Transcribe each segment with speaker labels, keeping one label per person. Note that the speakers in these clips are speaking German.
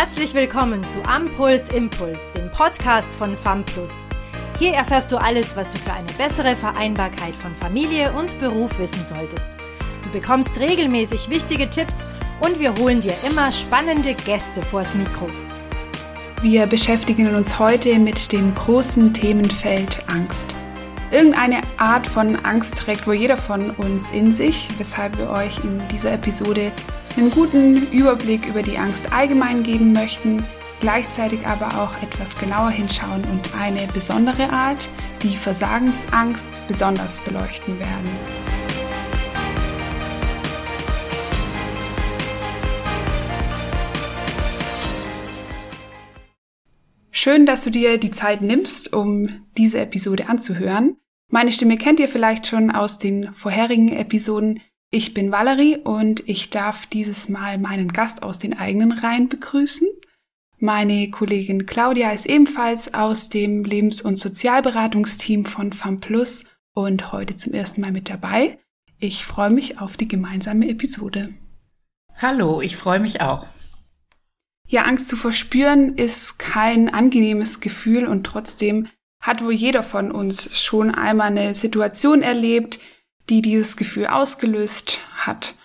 Speaker 1: Herzlich willkommen zu Ampuls Impuls, dem Podcast von FAMPLUS. Hier erfährst du alles, was du für eine bessere Vereinbarkeit von Familie und Beruf wissen solltest. Du bekommst regelmäßig wichtige Tipps und wir holen dir immer spannende Gäste vors Mikro.
Speaker 2: Wir beschäftigen uns heute mit dem großen Themenfeld Angst. Irgendeine Art von Angst trägt wohl jeder von uns in sich, weshalb wir euch in dieser Episode einen guten Überblick über die Angst allgemein geben möchten, gleichzeitig aber auch etwas genauer hinschauen und eine besondere Art, die Versagensangst, besonders beleuchten werden. Schön, dass du dir die Zeit nimmst, um diese Episode anzuhören. Meine Stimme kennt ihr vielleicht schon aus den vorherigen Episoden. Ich bin Valerie und ich darf dieses Mal meinen Gast aus den eigenen Reihen begrüßen. Meine Kollegin Claudia ist ebenfalls aus dem Lebens- und Sozialberatungsteam von FAMPLUS und heute zum ersten Mal mit dabei. Ich freue mich auf die gemeinsame Episode.
Speaker 3: Hallo, ich freue mich auch.
Speaker 2: Ja, Angst zu verspüren ist kein angenehmes Gefühl und trotzdem hat wohl jeder von uns schon einmal eine Situation erlebt, die dieses Gefühl ausgelöst hat.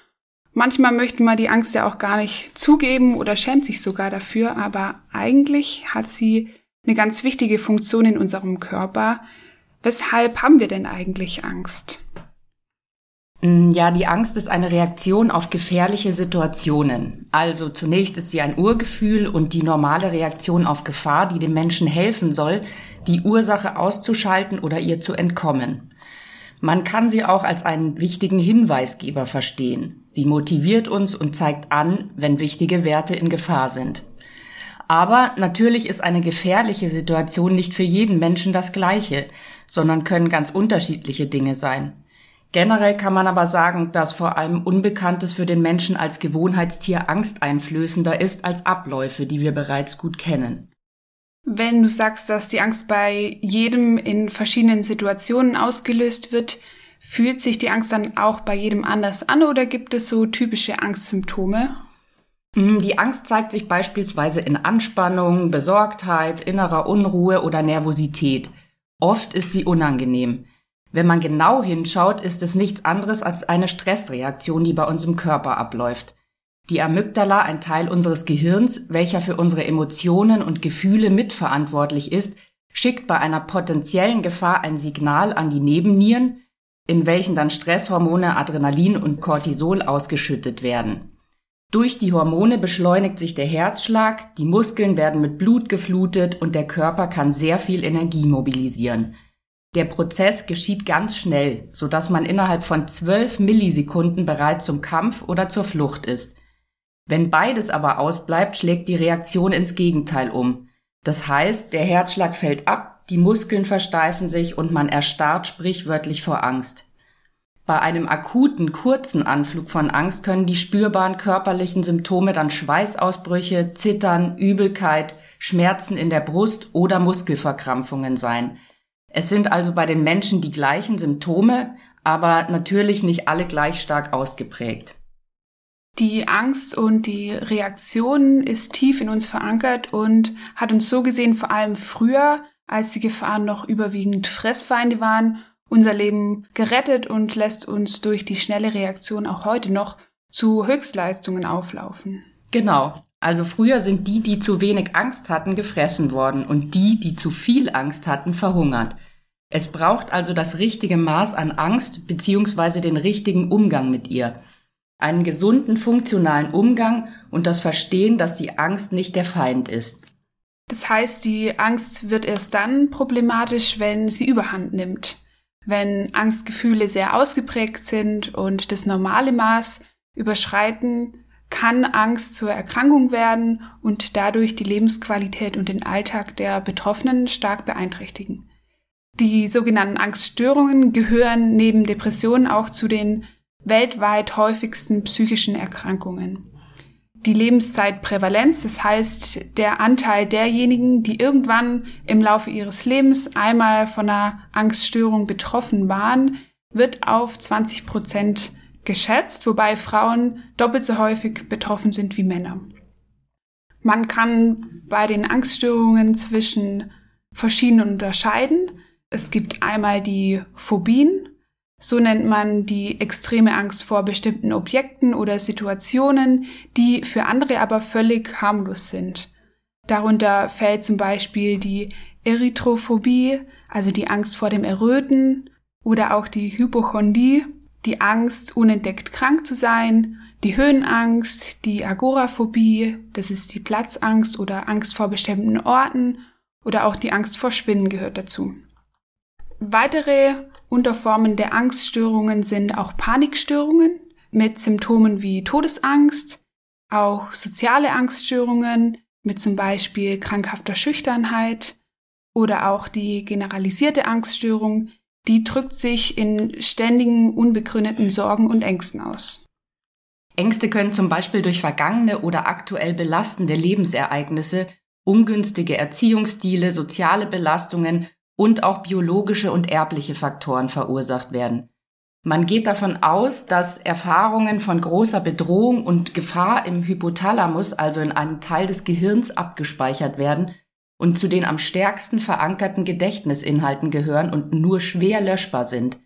Speaker 2: Manchmal möchte man die Angst ja auch gar nicht zugeben oder schämt sich sogar dafür, aber eigentlich hat sie eine ganz wichtige Funktion in unserem Körper. Weshalb haben wir denn eigentlich Angst?
Speaker 3: Mm, ja, die Angst ist eine Reaktion auf gefährliche Situationen. Also zunächst ist sie ein Urgefühl und die normale Reaktion auf Gefahr, die dem Menschen helfen soll, die Ursache auszuschalten oder ihr zu entkommen. Man kann sie auch als einen wichtigen Hinweisgeber verstehen. Sie motiviert uns und zeigt an, wenn wichtige Werte in Gefahr sind. Aber natürlich ist eine gefährliche Situation nicht für jeden Menschen das gleiche, sondern können ganz unterschiedliche Dinge sein. Generell kann man aber sagen, dass vor allem Unbekanntes für den Menschen als Gewohnheitstier angsteinflößender ist als Abläufe, die wir bereits gut kennen.
Speaker 2: Wenn du sagst, dass die Angst bei jedem in verschiedenen Situationen ausgelöst wird, fühlt sich die Angst dann auch bei jedem anders an oder gibt es so typische Angstsymptome?
Speaker 3: Hm, die Angst zeigt sich beispielsweise in Anspannung, Besorgtheit, innerer Unruhe oder Nervosität. Oft ist sie unangenehm. Wenn man genau hinschaut, ist es nichts anderes als eine Stressreaktion, die bei uns im Körper abläuft. Die Amygdala, ein Teil unseres Gehirns, welcher für unsere Emotionen und Gefühle mitverantwortlich ist, schickt bei einer potenziellen Gefahr ein Signal an die Nebennieren, in welchen dann Stresshormone Adrenalin und Cortisol ausgeschüttet werden. Durch die Hormone beschleunigt sich der Herzschlag, die Muskeln werden mit Blut geflutet und der Körper kann sehr viel Energie mobilisieren. Der Prozess geschieht ganz schnell, so dass man innerhalb von zwölf Millisekunden bereit zum Kampf oder zur Flucht ist. Wenn beides aber ausbleibt, schlägt die Reaktion ins Gegenteil um. Das heißt, der Herzschlag fällt ab, die Muskeln versteifen sich und man erstarrt sprichwörtlich vor Angst. Bei einem akuten, kurzen Anflug von Angst können die spürbaren körperlichen Symptome dann Schweißausbrüche, Zittern, Übelkeit, Schmerzen in der Brust oder Muskelverkrampfungen sein. Es sind also bei den Menschen die gleichen Symptome, aber natürlich nicht alle gleich stark ausgeprägt.
Speaker 2: Die Angst und die Reaktion ist tief in uns verankert und hat uns so gesehen vor allem früher, als die Gefahren noch überwiegend Fressfeinde waren, unser Leben gerettet und lässt uns durch die schnelle Reaktion auch heute noch zu Höchstleistungen auflaufen.
Speaker 3: Genau. Also früher sind die, die zu wenig Angst hatten, gefressen worden und die, die zu viel Angst hatten, verhungert. Es braucht also das richtige Maß an Angst bzw. den richtigen Umgang mit ihr. Einen gesunden, funktionalen Umgang und das Verstehen, dass die Angst nicht der Feind ist.
Speaker 2: Das heißt, die Angst wird erst dann problematisch, wenn sie überhand nimmt. Wenn Angstgefühle sehr ausgeprägt sind und das normale Maß überschreiten, kann Angst zur Erkrankung werden und dadurch die Lebensqualität und den Alltag der Betroffenen stark beeinträchtigen. Die sogenannten Angststörungen gehören neben Depressionen auch zu den weltweit häufigsten psychischen Erkrankungen. Die Lebenszeitprävalenz, das heißt der Anteil derjenigen, die irgendwann im Laufe ihres Lebens einmal von einer Angststörung betroffen waren, wird auf 20 Prozent geschätzt, wobei Frauen doppelt so häufig betroffen sind wie Männer. Man kann bei den Angststörungen zwischen verschiedenen unterscheiden. Es gibt einmal die Phobien, so nennt man die extreme Angst vor bestimmten Objekten oder Situationen, die für andere aber völlig harmlos sind. Darunter fällt zum Beispiel die Erythrophobie, also die Angst vor dem Erröten, oder auch die Hypochondie, die Angst, unentdeckt krank zu sein, die Höhenangst, die Agoraphobie, das ist die Platzangst oder Angst vor bestimmten Orten oder auch die Angst vor Spinnen gehört dazu. Weitere Unterformen der Angststörungen sind auch Panikstörungen mit Symptomen wie Todesangst, auch soziale Angststörungen mit zum Beispiel krankhafter Schüchternheit oder auch die generalisierte Angststörung, die drückt sich in ständigen unbegründeten Sorgen und Ängsten aus.
Speaker 3: Ängste können zum Beispiel durch vergangene oder aktuell belastende Lebensereignisse, ungünstige Erziehungsstile, soziale Belastungen und auch biologische und erbliche Faktoren verursacht werden. Man geht davon aus, dass Erfahrungen von großer Bedrohung und Gefahr im Hypothalamus, also in einem Teil des Gehirns, abgespeichert werden und zu den am stärksten verankerten Gedächtnisinhalten gehören und nur schwer löschbar sind.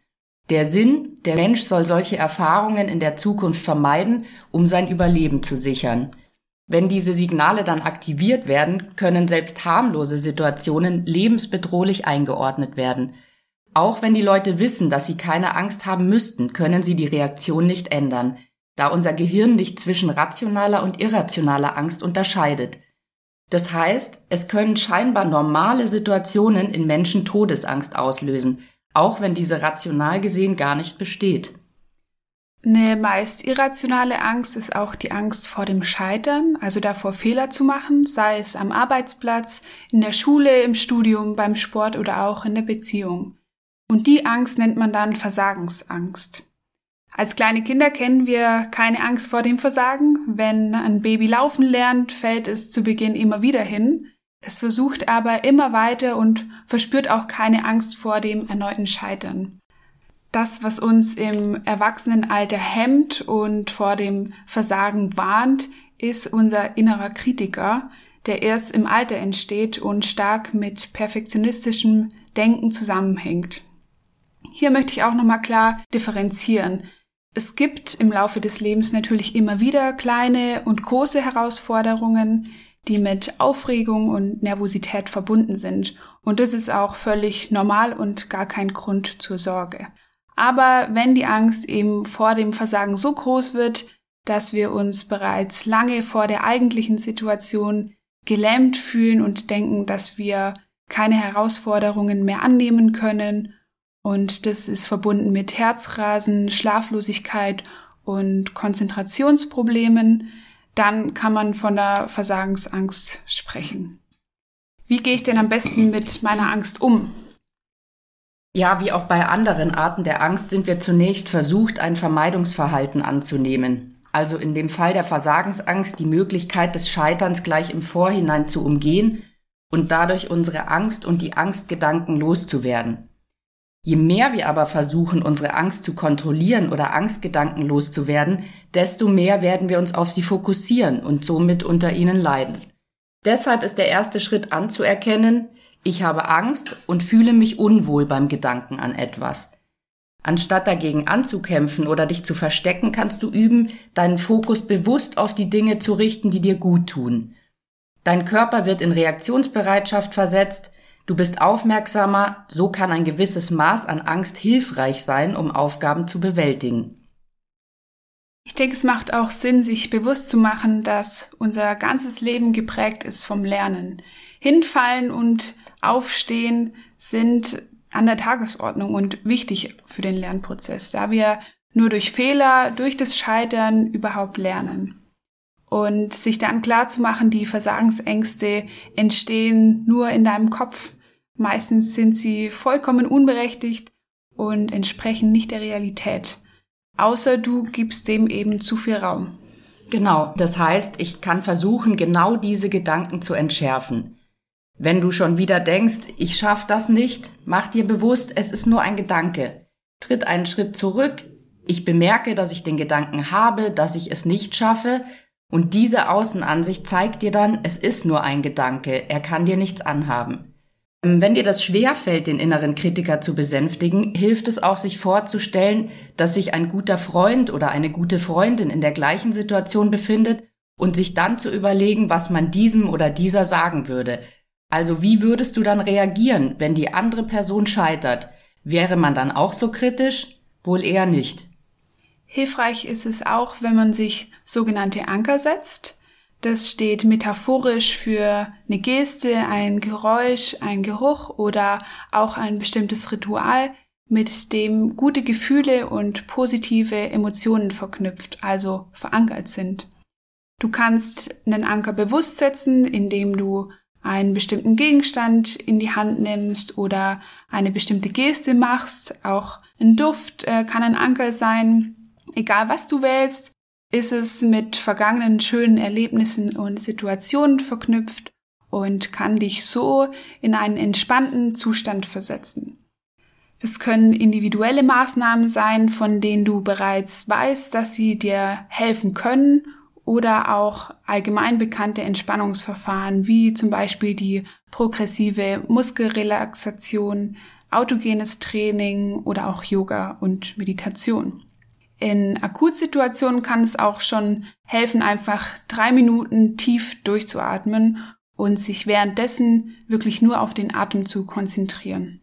Speaker 3: Der Sinn, der Mensch soll solche Erfahrungen in der Zukunft vermeiden, um sein Überleben zu sichern. Wenn diese Signale dann aktiviert werden, können selbst harmlose Situationen lebensbedrohlich eingeordnet werden. Auch wenn die Leute wissen, dass sie keine Angst haben müssten, können sie die Reaktion nicht ändern, da unser Gehirn nicht zwischen rationaler und irrationaler Angst unterscheidet. Das heißt, es können scheinbar normale Situationen in Menschen Todesangst auslösen, auch wenn diese rational gesehen gar nicht besteht.
Speaker 2: Eine meist irrationale Angst ist auch die Angst vor dem Scheitern, also davor Fehler zu machen, sei es am Arbeitsplatz, in der Schule, im Studium, beim Sport oder auch in der Beziehung. Und die Angst nennt man dann Versagensangst. Als kleine Kinder kennen wir keine Angst vor dem Versagen. Wenn ein Baby laufen lernt, fällt es zu Beginn immer wieder hin. Es versucht aber immer weiter und verspürt auch keine Angst vor dem erneuten Scheitern. Das, was uns im Erwachsenenalter hemmt und vor dem Versagen warnt, ist unser innerer Kritiker, der erst im Alter entsteht und stark mit perfektionistischem Denken zusammenhängt. Hier möchte ich auch nochmal klar differenzieren. Es gibt im Laufe des Lebens natürlich immer wieder kleine und große Herausforderungen, die mit Aufregung und Nervosität verbunden sind. Und das ist auch völlig normal und gar kein Grund zur Sorge. Aber wenn die Angst eben vor dem Versagen so groß wird, dass wir uns bereits lange vor der eigentlichen Situation gelähmt fühlen und denken, dass wir keine Herausforderungen mehr annehmen können und das ist verbunden mit Herzrasen, Schlaflosigkeit und Konzentrationsproblemen. Dann kann man von der Versagensangst sprechen. Wie gehe ich denn am besten mit meiner Angst um?
Speaker 3: Ja, wie auch bei anderen Arten der Angst sind wir zunächst versucht, ein Vermeidungsverhalten anzunehmen. Also in dem Fall der Versagensangst die Möglichkeit des Scheiterns gleich im Vorhinein zu umgehen und dadurch unsere Angst und die Angstgedanken loszuwerden. Je mehr wir aber versuchen, unsere Angst zu kontrollieren oder Angstgedanken loszuwerden, desto mehr werden wir uns auf sie fokussieren und somit unter ihnen leiden. Deshalb ist der erste Schritt anzuerkennen, ich habe Angst und fühle mich unwohl beim Gedanken an etwas. Anstatt dagegen anzukämpfen oder dich zu verstecken, kannst du üben, deinen Fokus bewusst auf die Dinge zu richten, die dir gut tun. Dein Körper wird in Reaktionsbereitschaft versetzt, Du bist aufmerksamer, so kann ein gewisses Maß an Angst hilfreich sein, um Aufgaben zu bewältigen.
Speaker 2: Ich denke, es macht auch Sinn, sich bewusst zu machen, dass unser ganzes Leben geprägt ist vom Lernen. Hinfallen und Aufstehen sind an der Tagesordnung und wichtig für den Lernprozess, da wir nur durch Fehler, durch das Scheitern überhaupt lernen. Und sich dann klar zu machen, die Versagensängste entstehen nur in deinem Kopf. Meistens sind sie vollkommen unberechtigt und entsprechen nicht der Realität. Außer du gibst dem eben zu viel Raum.
Speaker 3: Genau, das heißt, ich kann versuchen, genau diese Gedanken zu entschärfen. Wenn du schon wieder denkst, ich schaff das nicht, mach dir bewusst, es ist nur ein Gedanke. Tritt einen Schritt zurück. Ich bemerke, dass ich den Gedanken habe, dass ich es nicht schaffe Und diese Außenansicht zeigt dir dann, es ist nur ein Gedanke, er kann dir nichts anhaben. Ähm, wenn dir das schwerfällt, den inneren Kritiker zu besänftigen, hilft es auch, sich vorzustellen, dass sich ein guter Freund oder eine gute Freundin in der gleichen Situation befindet und sich dann zu überlegen, was man diesem oder dieser sagen würde. Also wie würdest du dann reagieren, wenn die andere Person scheitert? Wäre man dann auch so kritisch? Wohl eher nicht.
Speaker 2: Hilfreich ist es auch, wenn man sich sogenannte Anker setzt. Das steht metaphorisch für eine Geste, ein Geräusch, ein Geruch oder auch ein bestimmtes Ritual, mit dem gute Gefühle und positive Emotionen verknüpft, also verankert sind. Du kannst einen Anker bewusst setzen, indem du einen bestimmten Gegenstand in die Hand nimmst oder eine bestimmte Geste machst. Auch ein Duft äh, kann ein Anker sein. Egal was du wählst, ist es mit vergangenen schönen Erlebnissen und Situationen verknüpft und kann dich so in einen entspannten Zustand versetzen. Es können individuelle Maßnahmen sein, von denen du bereits weißt, dass sie dir helfen können oder auch allgemein bekannte Entspannungsverfahren wie zum Beispiel die progressive Muskelrelaxation, autogenes Training oder auch Yoga und Meditation. In Akutsituationen kann es auch schon helfen, einfach drei Minuten tief durchzuatmen und sich währenddessen wirklich nur auf den Atem zu konzentrieren.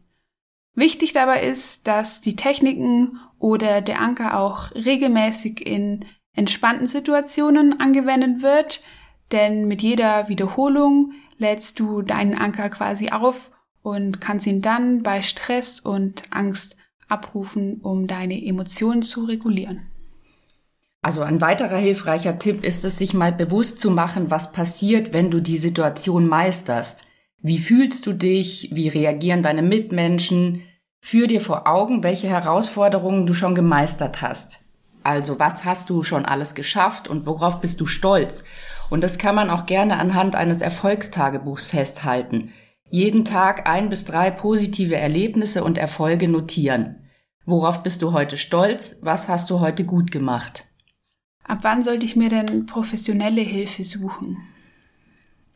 Speaker 2: Wichtig dabei ist, dass die Techniken oder der Anker auch regelmäßig in entspannten Situationen angewendet wird, denn mit jeder Wiederholung lädst du deinen Anker quasi auf und kannst ihn dann bei Stress und Angst abrufen, um deine Emotionen zu regulieren.
Speaker 3: Also ein weiterer hilfreicher Tipp ist es, sich mal bewusst zu machen, was passiert, wenn du die Situation meisterst. Wie fühlst du dich? Wie reagieren deine Mitmenschen? Führ dir vor Augen, welche Herausforderungen du schon gemeistert hast. Also was hast du schon alles geschafft und worauf bist du stolz? Und das kann man auch gerne anhand eines Erfolgstagebuchs festhalten. Jeden Tag ein bis drei positive Erlebnisse und Erfolge notieren. Worauf bist du heute stolz? Was hast du heute gut gemacht?
Speaker 2: Ab wann sollte ich mir denn professionelle Hilfe suchen?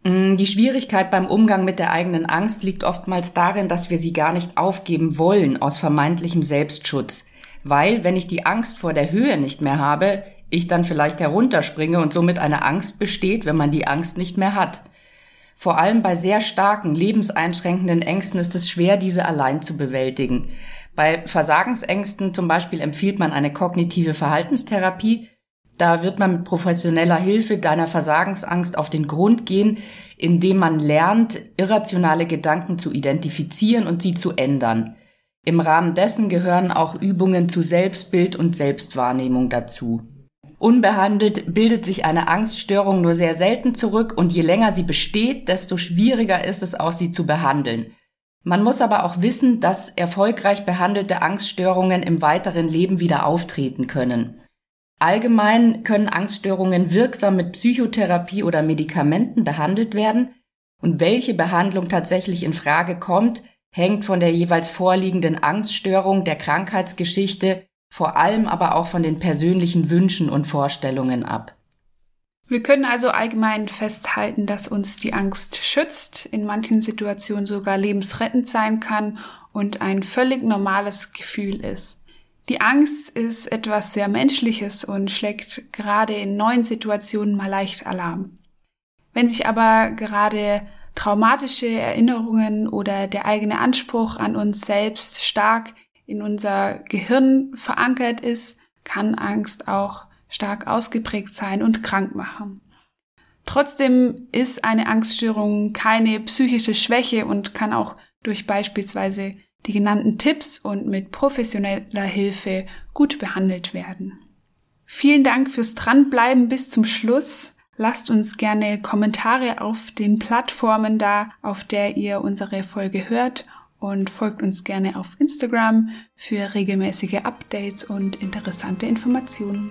Speaker 3: Mm, die Schwierigkeit beim Umgang mit der eigenen Angst liegt oftmals darin, dass wir sie gar nicht aufgeben wollen aus vermeintlichem Selbstschutz weil wenn ich die Angst vor der Höhe nicht mehr habe, ich dann vielleicht herunterspringe und somit eine Angst besteht, wenn man die Angst nicht mehr hat. Vor allem bei sehr starken, lebenseinschränkenden Ängsten ist es schwer, diese allein zu bewältigen. Bei Versagensängsten zum Beispiel empfiehlt man eine kognitive Verhaltenstherapie. Da wird man mit professioneller Hilfe deiner Versagensangst auf den Grund gehen, indem man lernt, irrationale Gedanken zu identifizieren und sie zu ändern. Im Rahmen dessen gehören auch Übungen zu Selbstbild und Selbstwahrnehmung dazu. Unbehandelt bildet sich eine Angststörung nur sehr selten zurück und je länger sie besteht, desto schwieriger ist es auch, sie zu behandeln. Man muss aber auch wissen, dass erfolgreich behandelte Angststörungen im weiteren Leben wieder auftreten können. Allgemein können Angststörungen wirksam mit Psychotherapie oder Medikamenten behandelt werden und welche Behandlung tatsächlich in Frage kommt, hängt von der jeweils vorliegenden Angststörung, der Krankheitsgeschichte, vor allem aber auch von den persönlichen Wünschen und Vorstellungen ab.
Speaker 2: Wir können also allgemein festhalten, dass uns die Angst schützt, in manchen Situationen sogar lebensrettend sein kann und ein völlig normales Gefühl ist. Die Angst ist etwas sehr Menschliches und schlägt gerade in neuen Situationen mal leicht Alarm. Wenn sich aber gerade traumatische Erinnerungen oder der eigene Anspruch an uns selbst stark in unser Gehirn verankert ist, kann Angst auch stark ausgeprägt sein und krank machen. Trotzdem ist eine Angststörung keine psychische Schwäche und kann auch durch beispielsweise die genannten Tipps und mit professioneller Hilfe gut behandelt werden. Vielen Dank fürs Dranbleiben bis zum Schluss. Lasst uns gerne Kommentare auf den Plattformen da, auf der ihr unsere Folge hört und folgt uns gerne auf Instagram für regelmäßige Updates und interessante Informationen.